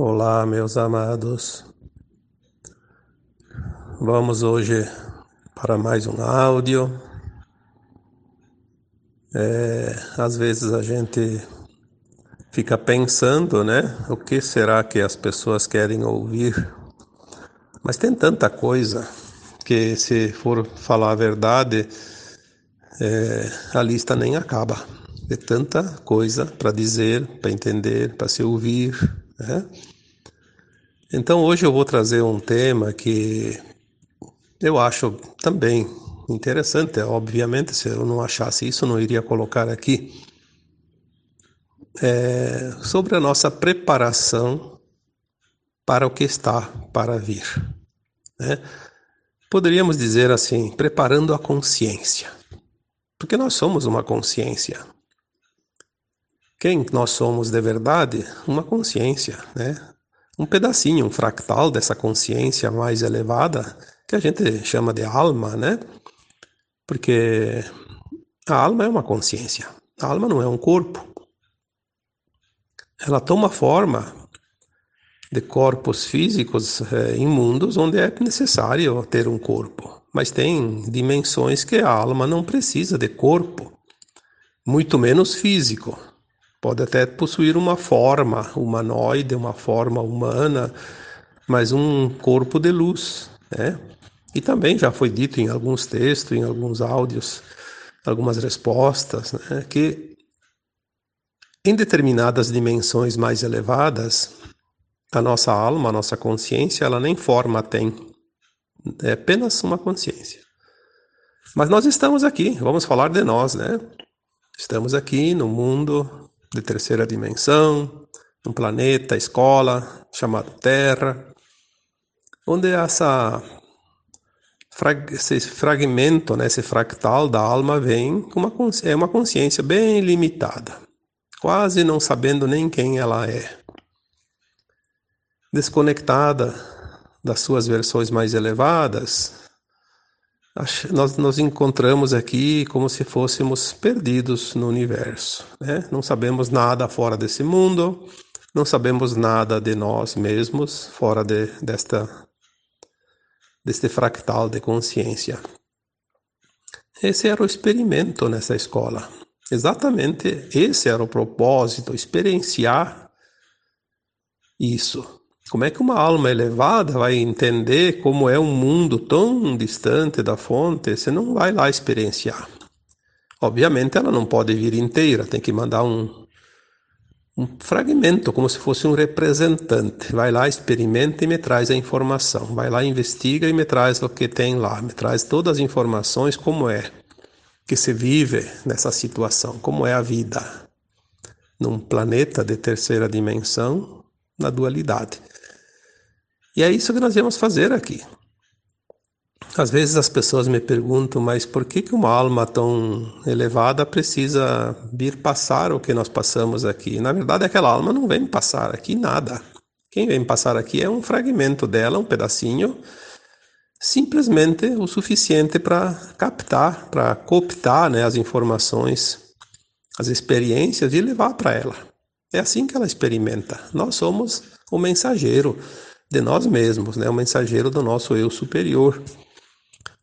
Olá, meus amados. Vamos hoje para mais um áudio. É, às vezes a gente fica pensando, né? O que será que as pessoas querem ouvir? Mas tem tanta coisa que, se for falar a verdade, é, a lista nem acaba. De tanta coisa para dizer, para entender, para se ouvir. Né? Então hoje eu vou trazer um tema que eu acho também interessante. Obviamente, se eu não achasse isso, não iria colocar aqui. É sobre a nossa preparação para o que está para vir. Né? Poderíamos dizer assim, preparando a consciência. Porque nós somos uma consciência. Quem nós somos de verdade? Uma consciência, né? Um pedacinho, um fractal dessa consciência mais elevada, que a gente chama de alma, né? Porque a alma é uma consciência. A alma não é um corpo. Ela toma forma de corpos físicos é, em mundos onde é necessário ter um corpo. Mas tem dimensões que a alma não precisa de corpo, muito menos físico. Pode até possuir uma forma humanoide, uma forma humana, mas um corpo de luz, né? E também já foi dito em alguns textos, em alguns áudios, algumas respostas, né, que em determinadas dimensões mais elevadas, a nossa alma, a nossa consciência, ela nem forma tem, é apenas uma consciência. Mas nós estamos aqui, vamos falar de nós, né? Estamos aqui no mundo de terceira dimensão, um planeta, escola chamado Terra, onde essa esse fragmento, né, esse fractal da alma vem com uma é uma consciência bem limitada, quase não sabendo nem quem ela é, desconectada das suas versões mais elevadas, nós nos encontramos aqui como se fôssemos perdidos no universo. Né? Não sabemos nada fora desse mundo, não sabemos nada de nós mesmos fora de, desta, deste fractal de consciência. Esse era o experimento nessa escola. Exatamente esse era o propósito, experienciar isso. Como é que uma alma elevada vai entender como é um mundo tão distante da fonte se não vai lá experienciar? Obviamente ela não pode vir inteira, tem que mandar um, um fragmento, como se fosse um representante. Vai lá, experimenta e me traz a informação. Vai lá, investiga e me traz o que tem lá. Me traz todas as informações, como é que se vive nessa situação, como é a vida num planeta de terceira dimensão, na dualidade. E é isso que nós vamos fazer aqui. Às vezes as pessoas me perguntam, mas por que, que uma alma tão elevada precisa vir passar o que nós passamos aqui? Na verdade, aquela alma não vem passar aqui nada. Quem vem passar aqui é um fragmento dela, um pedacinho, simplesmente o suficiente para captar, para cooptar né, as informações, as experiências e levar para ela. É assim que ela experimenta. Nós somos o mensageiro de nós mesmos, né? o mensageiro do nosso eu superior.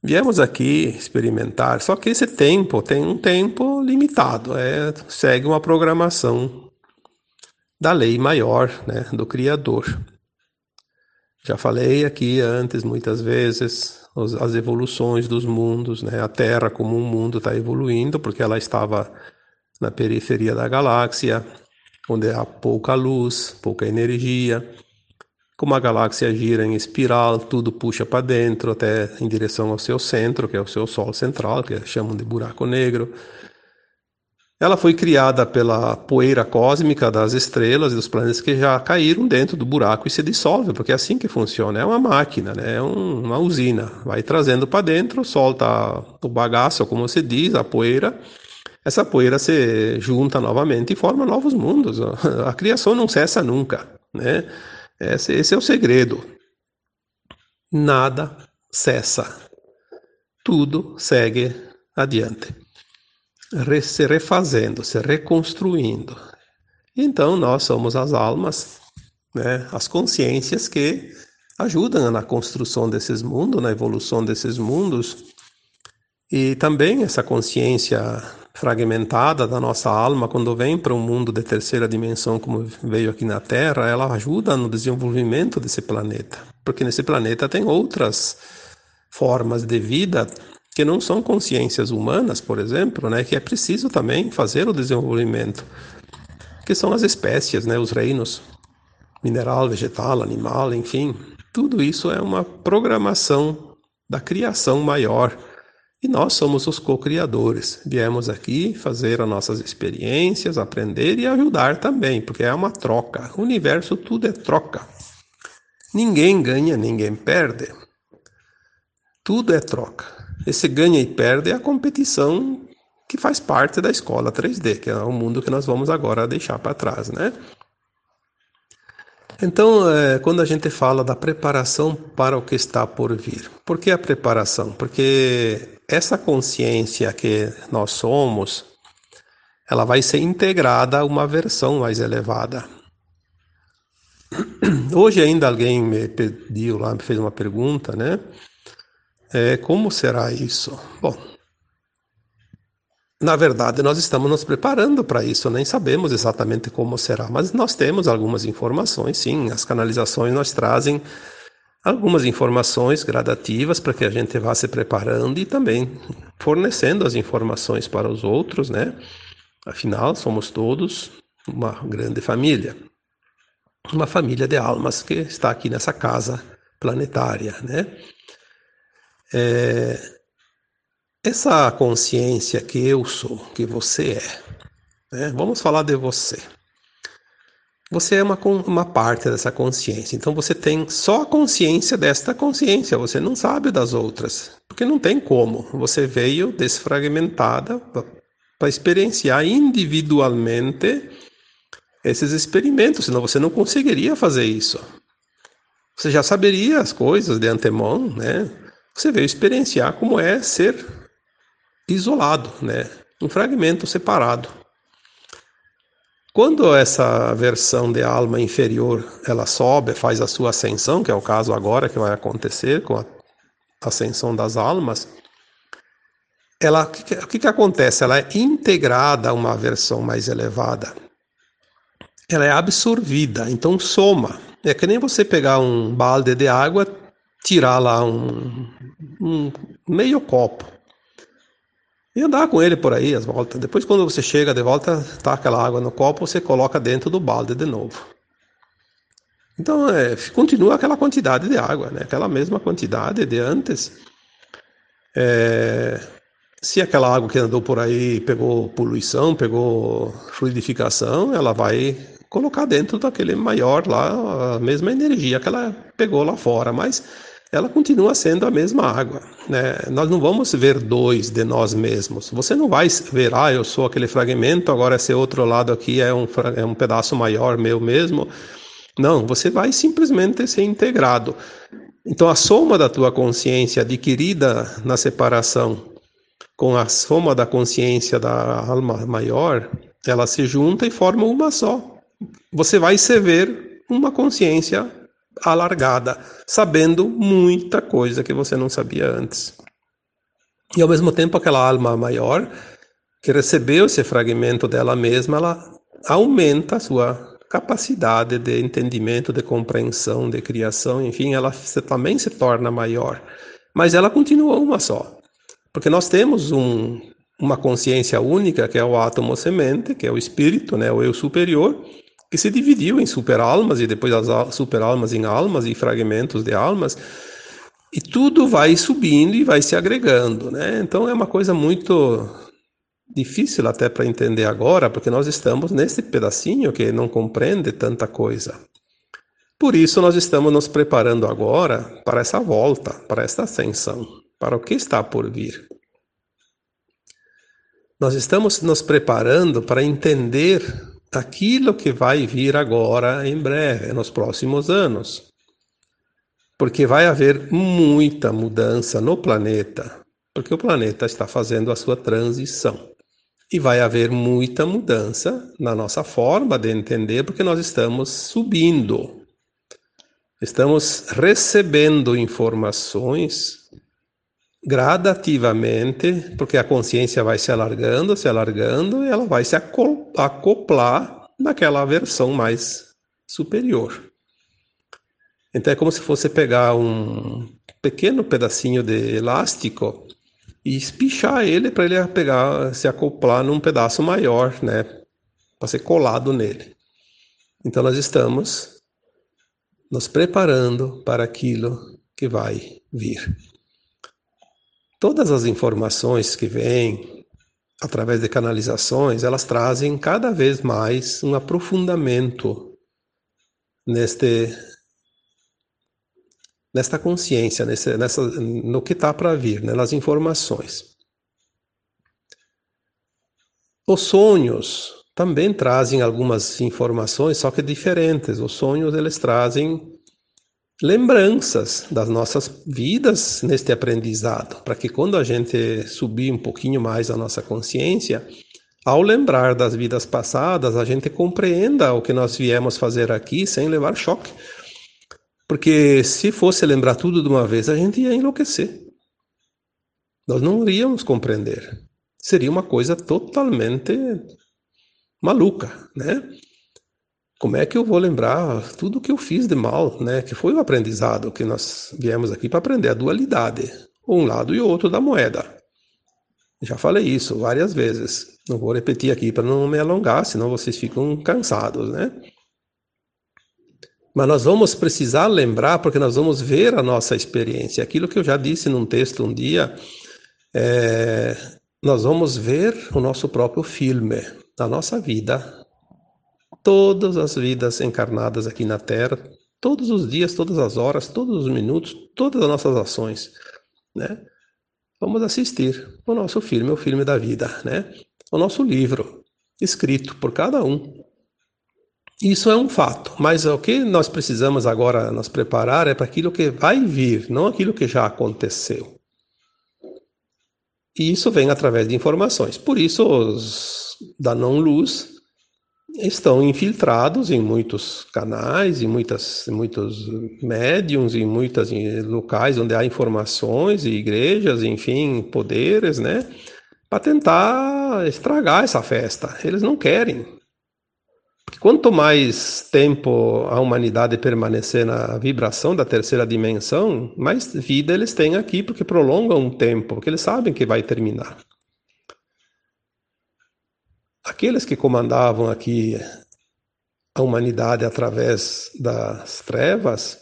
Viemos aqui experimentar, só que esse tempo tem um tempo limitado, é, segue uma programação da lei maior, né, do Criador. Já falei aqui antes muitas vezes as evoluções dos mundos, né? A Terra como um mundo está evoluindo porque ela estava na periferia da galáxia, onde há pouca luz, pouca energia. Como a galáxia gira em espiral, tudo puxa para dentro, até em direção ao seu centro, que é o seu Sol central, que chamam de buraco negro. Ela foi criada pela poeira cósmica das estrelas e dos planetas que já caíram dentro do buraco e se dissolvem, porque é assim que funciona. É uma máquina, né? é um, uma usina. Vai trazendo para dentro, solta o bagaço, como se diz, a poeira. Essa poeira se junta novamente e forma novos mundos. A criação não cessa nunca. Né? Esse, esse é o segredo. Nada cessa. Tudo segue adiante. Re, se refazendo, se reconstruindo. Então nós somos as almas né? As consciências que ajudam na construção desses mundos, na evolução desses mundos. E também essa consciência fragmentada da nossa alma, quando vem para um mundo de terceira dimensão, como veio aqui na Terra, ela ajuda no desenvolvimento desse planeta. Porque nesse planeta tem outras formas de vida que não são consciências humanas, por exemplo, né, que é preciso também fazer o desenvolvimento, que são as espécies, né, os reinos mineral, vegetal, animal, enfim, tudo isso é uma programação da criação maior. E nós somos os co-criadores. Viemos aqui fazer as nossas experiências, aprender e ajudar também, porque é uma troca. O universo tudo é troca. Ninguém ganha, ninguém perde. Tudo é troca. Esse ganha e perde é a competição que faz parte da escola 3D, que é o mundo que nós vamos agora deixar para trás, né? Então, é, quando a gente fala da preparação para o que está por vir, por que a preparação? Porque essa consciência que nós somos, ela vai ser integrada a uma versão mais elevada. Hoje ainda alguém me pediu lá, me fez uma pergunta, né? É, como será isso? Bom, na verdade, nós estamos nos preparando para isso, nem sabemos exatamente como será, mas nós temos algumas informações, sim. As canalizações nós trazem algumas informações gradativas para que a gente vá se preparando e também fornecendo as informações para os outros, né? Afinal, somos todos uma grande família, uma família de almas que está aqui nessa casa planetária, né? É, essa consciência que eu sou, que você é, né? vamos falar de você. Você é uma, uma parte dessa consciência, então você tem só a consciência desta consciência, você não sabe das outras, porque não tem como. Você veio desfragmentada para experienciar individualmente esses experimentos, senão você não conseguiria fazer isso. Você já saberia as coisas de antemão, né? Você veio experienciar como é ser isolado, né? um fragmento separado. Quando essa versão de alma inferior ela sobe, faz a sua ascensão, que é o caso agora que vai acontecer com a ascensão das almas, ela o que, que, que acontece? Ela é integrada a uma versão mais elevada. Ela é absorvida, então soma. É que nem você pegar um balde de água, tirar lá um, um meio copo e andar com ele por aí as voltas. Depois, quando você chega de volta, tá aquela água no copo, você coloca dentro do balde de novo. Então, é, continua aquela quantidade de água, né? aquela mesma quantidade de antes. É, se aquela água que andou por aí pegou poluição, pegou fluidificação, ela vai colocar dentro daquele maior lá a mesma energia que ela pegou lá fora. Mas ela continua sendo a mesma água. Né? Nós não vamos ver dois de nós mesmos. Você não vai ver, ah, eu sou aquele fragmento, agora esse outro lado aqui é um, é um pedaço maior meu mesmo. Não, você vai simplesmente ser integrado. Então, a soma da tua consciência adquirida na separação com a soma da consciência da alma maior, ela se junta e forma uma só. Você vai se ver uma consciência alargada, sabendo muita coisa que você não sabia antes. E ao mesmo tempo, aquela alma maior que recebeu esse fragmento dela mesma, ela aumenta a sua capacidade de entendimento, de compreensão, de criação, enfim, ela também se torna maior. Mas ela continua uma só. Porque nós temos um, uma consciência única, que é o átomo semente, que é o espírito, né, o eu superior, que se dividiu em superalmas e depois as superalmas em almas e fragmentos de almas, e tudo vai subindo e vai se agregando, né? Então é uma coisa muito difícil até para entender agora, porque nós estamos nesse pedacinho que não compreende tanta coisa. Por isso nós estamos nos preparando agora para essa volta, para esta ascensão, para o que está por vir. Nós estamos nos preparando para entender daquilo que vai vir agora em breve, nos próximos anos. Porque vai haver muita mudança no planeta, porque o planeta está fazendo a sua transição. E vai haver muita mudança na nossa forma de entender, porque nós estamos subindo. Estamos recebendo informações gradativamente, porque a consciência vai se alargando, se alargando, e ela vai se acoplar naquela versão mais superior. Então é como se fosse pegar um pequeno pedacinho de elástico e espichar ele para ele pegar, se acoplar num pedaço maior, né, para ser colado nele. Então nós estamos nos preparando para aquilo que vai vir. Todas as informações que vêm através de canalizações, elas trazem cada vez mais um aprofundamento neste nesta consciência, nesse, nessa, no que está para vir, né, nas informações. Os sonhos também trazem algumas informações, só que diferentes. Os sonhos eles trazem lembranças das nossas vidas neste aprendizado, para que quando a gente subir um pouquinho mais a nossa consciência, ao lembrar das vidas passadas, a gente compreenda o que nós viemos fazer aqui sem levar choque. Porque se fosse lembrar tudo de uma vez, a gente ia enlouquecer. Nós não iríamos compreender. Seria uma coisa totalmente maluca, né? Como é que eu vou lembrar tudo que eu fiz de mal, né? Que foi o aprendizado que nós viemos aqui para aprender a dualidade, um lado e outro da moeda. Já falei isso várias vezes. Não vou repetir aqui para não me alongar, senão vocês ficam cansados, né? Mas nós vamos precisar lembrar, porque nós vamos ver a nossa experiência. Aquilo que eu já disse num texto um dia, é, nós vamos ver o nosso próprio filme, da nossa vida. Todas as vidas encarnadas aqui na Terra, todos os dias, todas as horas, todos os minutos, todas as nossas ações, né? Vamos assistir o nosso filme, o filme da vida, né? O nosso livro, escrito por cada um. Isso é um fato, mas o que nós precisamos agora nos preparar é para aquilo que vai vir, não aquilo que já aconteceu. E isso vem através de informações. Por isso, os da não-luz estão infiltrados em muitos canais, em muitas, muitos médiums, em muitos locais onde há informações, e igrejas, enfim, poderes, né? Para tentar estragar essa festa. Eles não querem. Porque quanto mais tempo a humanidade permanecer na vibração da terceira dimensão, mais vida eles têm aqui, porque prolongam o tempo, porque eles sabem que vai terminar. Aqueles que comandavam aqui a humanidade através das trevas,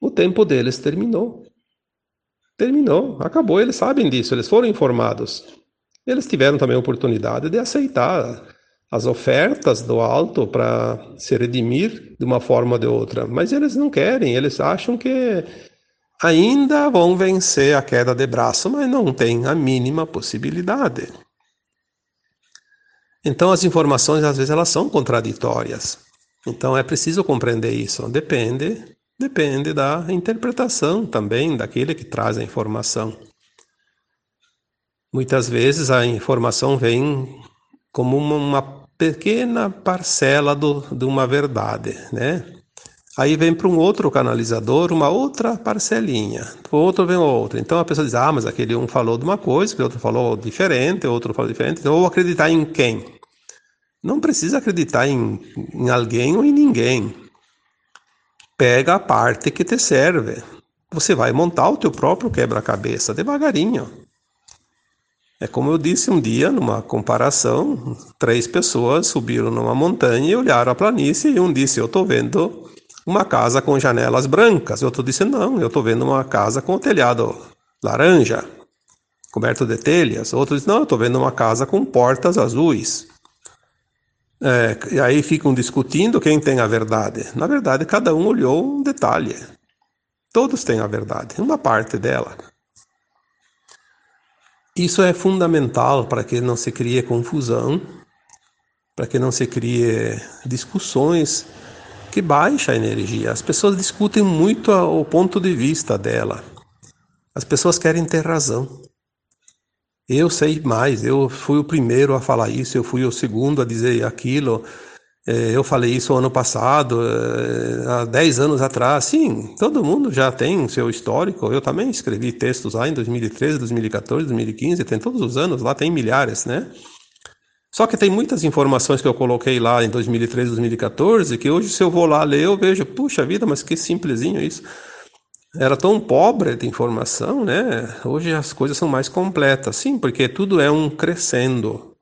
o tempo deles terminou. Terminou, acabou, eles sabem disso, eles foram informados. Eles tiveram também a oportunidade de aceitar as ofertas do alto para se redimir de uma forma ou de outra, mas eles não querem, eles acham que ainda vão vencer a queda de braço, mas não tem a mínima possibilidade. Então as informações às vezes elas são contraditórias. Então é preciso compreender isso. Depende, depende da interpretação também daquele que traz a informação. Muitas vezes a informação vem como uma pequena parcela do, de uma verdade, né? Aí vem para um outro canalizador uma outra parcelinha, o outro vem outra. Então a pessoa diz: ah, mas aquele um falou de uma coisa, o outro falou diferente, o outro falou diferente. Então vou acreditar em quem? Não precisa acreditar em, em alguém ou em ninguém. Pega a parte que te serve. Você vai montar o teu próprio quebra-cabeça devagarinho. É como eu disse um dia, numa comparação, três pessoas subiram numa montanha e olharam a planície e um disse, eu estou vendo uma casa com janelas brancas. Outro disse, não, eu estou vendo uma casa com telhado laranja, coberto de telhas. Outro disse, não, eu estou vendo uma casa com portas azuis. É, e aí ficam discutindo quem tem a verdade. Na verdade, cada um olhou um detalhe. Todos têm a verdade, uma parte dela. Isso é fundamental para que não se crie confusão, para que não se crie discussões que baixa a energia. As pessoas discutem muito o ponto de vista dela. As pessoas querem ter razão. Eu sei mais, eu fui o primeiro a falar isso, eu fui o segundo a dizer aquilo. É, eu falei isso ano passado, é, há 10 anos atrás. Sim, todo mundo já tem seu histórico. Eu também escrevi textos lá em 2013, 2014, 2015, tem todos os anos, lá tem milhares, né? Só que tem muitas informações que eu coloquei lá em 2013, 2014, que hoje, se eu vou lá ler, eu vejo, puxa vida, mas que simplesinho isso. Era tão pobre de informação, né? Hoje as coisas são mais completas. Sim, porque tudo é um crescendo.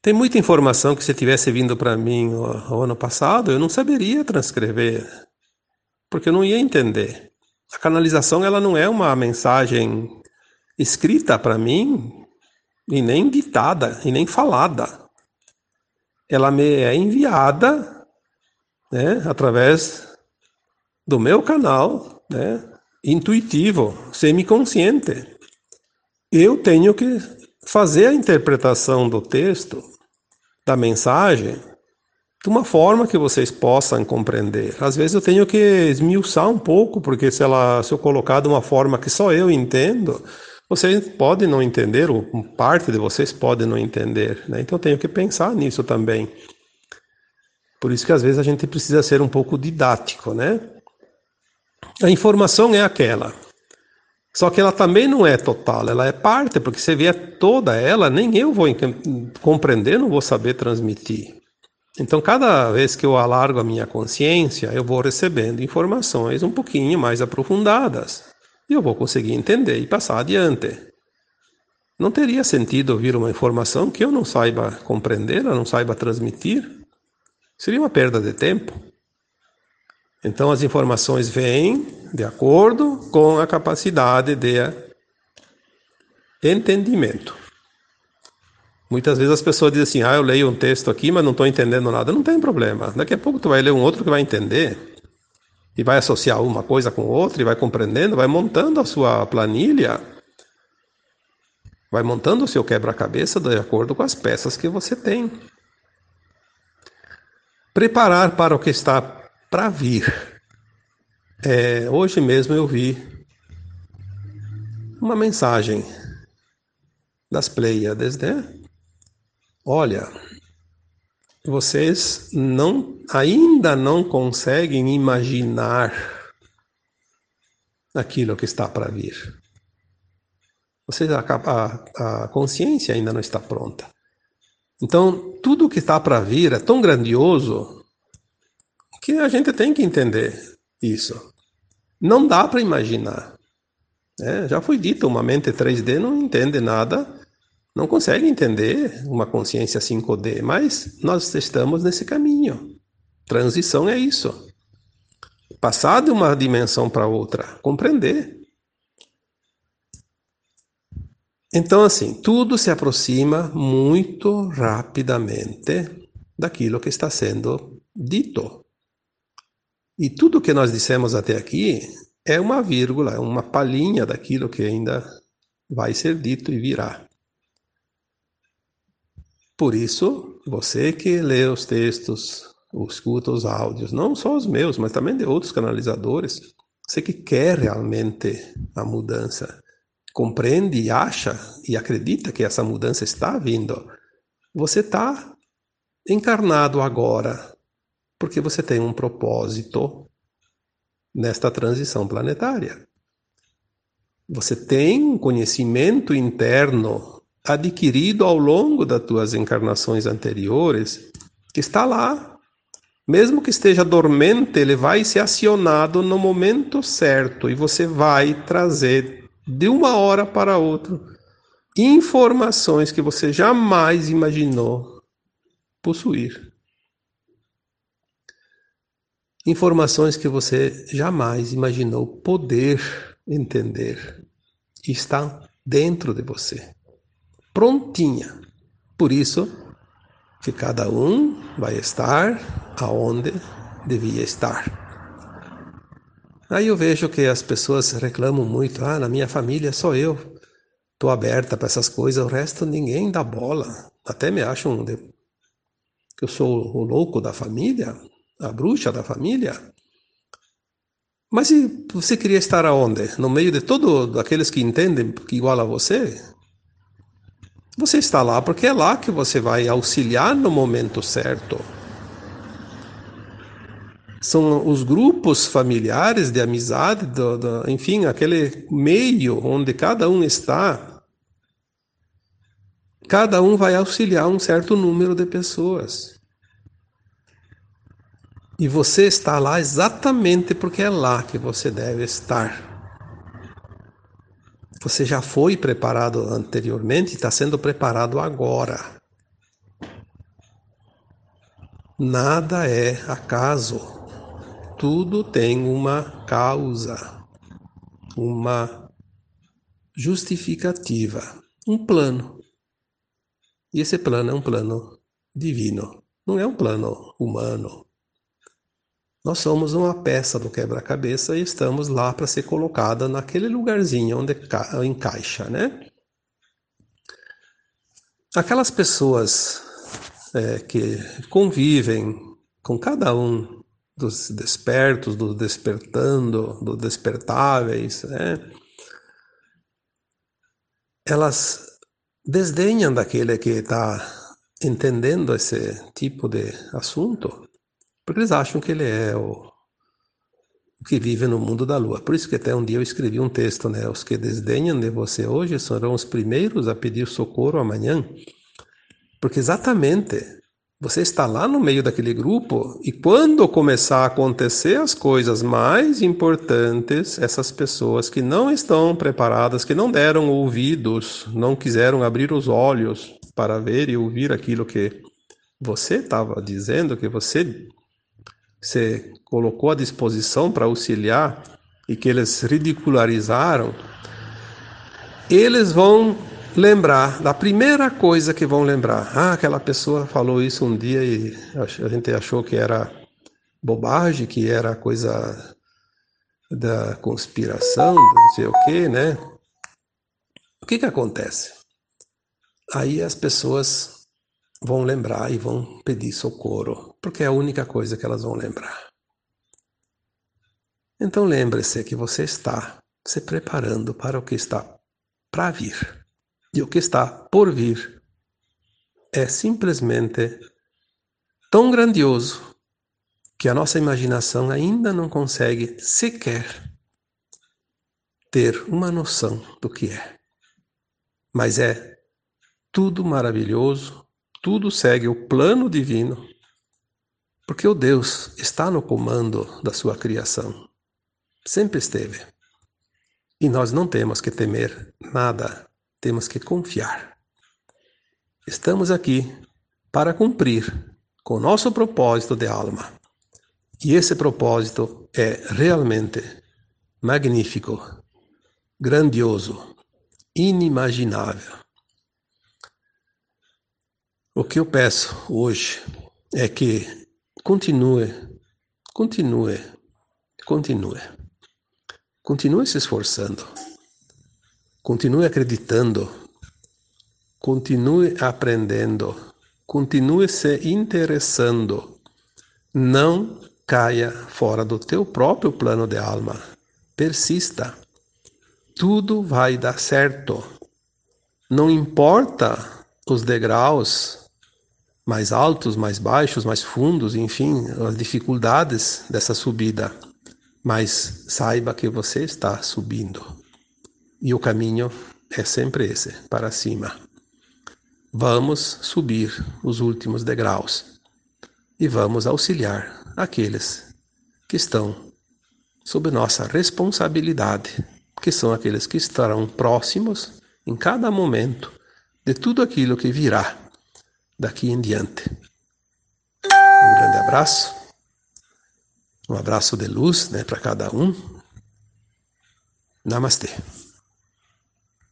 Tem muita informação que se tivesse vindo para mim o, o ano passado, eu não saberia transcrever, porque eu não ia entender. A canalização ela não é uma mensagem escrita para mim e nem ditada e nem falada. Ela me é enviada, né, através do meu canal, né, intuitivo, semiconsciente. Eu tenho que fazer a interpretação do texto, da mensagem, de uma forma que vocês possam compreender. Às vezes eu tenho que esmiuçar um pouco, porque se, ela, se eu colocar de uma forma que só eu entendo, vocês podem não entender, ou parte de vocês pode não entender. Né? Então eu tenho que pensar nisso também. Por isso que às vezes a gente precisa ser um pouco didático, né? A informação é aquela. Só que ela também não é total, ela é parte, porque se vier toda ela, nem eu vou compreender, não vou saber transmitir. Então, cada vez que eu alargo a minha consciência, eu vou recebendo informações um pouquinho mais aprofundadas. E eu vou conseguir entender e passar adiante. Não teria sentido ouvir uma informação que eu não saiba compreender, eu não saiba transmitir. Seria uma perda de tempo. Então as informações vêm de acordo com a capacidade de entendimento. Muitas vezes as pessoas dizem assim: ah, eu leio um texto aqui, mas não estou entendendo nada. Não tem problema. Daqui a pouco tu vai ler um outro que vai entender. E vai associar uma coisa com outra e vai compreendendo, vai montando a sua planilha. Vai montando o seu quebra-cabeça de acordo com as peças que você tem. Preparar para o que está para vir. É, hoje mesmo eu vi uma mensagem das Pleiades, né? Olha, vocês não ainda não conseguem imaginar aquilo que está para vir. Vocês a, a, a consciência ainda não está pronta. Então, tudo que está para vir é tão grandioso que a gente tem que entender isso. Não dá para imaginar. É, já foi dito, uma mente 3D não entende nada, não consegue entender uma consciência 5D, mas nós estamos nesse caminho. Transição é isso. Passar de uma dimensão para outra, compreender. Então, assim, tudo se aproxima muito rapidamente daquilo que está sendo dito. E tudo que nós dissemos até aqui é uma vírgula, é uma palhinha daquilo que ainda vai ser dito e virá. Por isso, você que lê os textos, ou escuta os áudios, não só os meus, mas também de outros canalizadores, você que quer realmente a mudança, compreende e acha e acredita que essa mudança está vindo, você está encarnado agora porque você tem um propósito nesta transição planetária. Você tem um conhecimento interno adquirido ao longo das tuas encarnações anteriores que está lá. Mesmo que esteja dormente, ele vai ser acionado no momento certo e você vai trazer de uma hora para outra informações que você jamais imaginou possuir. Informações que você jamais imaginou poder entender. Estão dentro de você, prontinha. Por isso que cada um vai estar aonde devia estar. Aí eu vejo que as pessoas reclamam muito: ah, na minha família só eu estou aberta para essas coisas, o resto ninguém dá bola. Até me acham que eu sou o louco da família a bruxa da família. Mas se você queria estar aonde? No meio de todos aqueles que entendem igual a você? Você está lá porque é lá que você vai auxiliar no momento certo. São os grupos familiares de amizade, do, do, enfim, aquele meio onde cada um está. Cada um vai auxiliar um certo número de pessoas. E você está lá exatamente porque é lá que você deve estar. Você já foi preparado anteriormente e está sendo preparado agora. Nada é acaso. Tudo tem uma causa, uma justificativa, um plano. E esse plano é um plano divino, não é um plano humano. Nós somos uma peça do quebra-cabeça e estamos lá para ser colocada naquele lugarzinho onde encaixa, né? Aquelas pessoas é, que convivem com cada um dos despertos, dos despertando, dos despertáveis, né? Elas desdenham daquele que está entendendo esse tipo de assunto porque eles acham que ele é o, que vive no mundo da lua. Por isso que até um dia eu escrevi um texto, né? Os que desdenham de você hoje serão os primeiros a pedir socorro amanhã. Porque exatamente você está lá no meio daquele grupo e quando começar a acontecer as coisas mais importantes, essas pessoas que não estão preparadas, que não deram ouvidos, não quiseram abrir os olhos para ver e ouvir aquilo que você estava dizendo, que você você colocou à disposição para auxiliar e que eles ridicularizaram, eles vão lembrar da primeira coisa que vão lembrar. Ah, aquela pessoa falou isso um dia e a gente achou que era bobagem, que era coisa da conspiração, não sei o quê, né? O que que acontece? Aí as pessoas vão lembrar e vão pedir socorro, porque é a única coisa que elas vão lembrar. Então lembre-se que você está se preparando para o que está para vir. E o que está por vir é simplesmente tão grandioso que a nossa imaginação ainda não consegue sequer ter uma noção do que é. Mas é tudo maravilhoso, tudo segue o plano divino, porque o Deus está no comando da sua criação. Sempre esteve. E nós não temos que temer nada, temos que confiar. Estamos aqui para cumprir com o nosso propósito de alma. E esse propósito é realmente magnífico, grandioso, inimaginável. O que eu peço hoje é que continue, continue, continue. Continue se esforçando. Continue acreditando. Continue aprendendo. Continue se interessando. Não caia fora do teu próprio plano de alma. Persista. Tudo vai dar certo. Não importa os degraus mais altos, mais baixos, mais fundos, enfim, as dificuldades dessa subida. Mas saiba que você está subindo. E o caminho é sempre esse, para cima. Vamos subir os últimos degraus e vamos auxiliar aqueles que estão sob nossa responsabilidade, que são aqueles que estarão próximos em cada momento de tudo aquilo que virá daqui em diante. Um grande abraço, um abraço de luz né, para cada um. Namastê.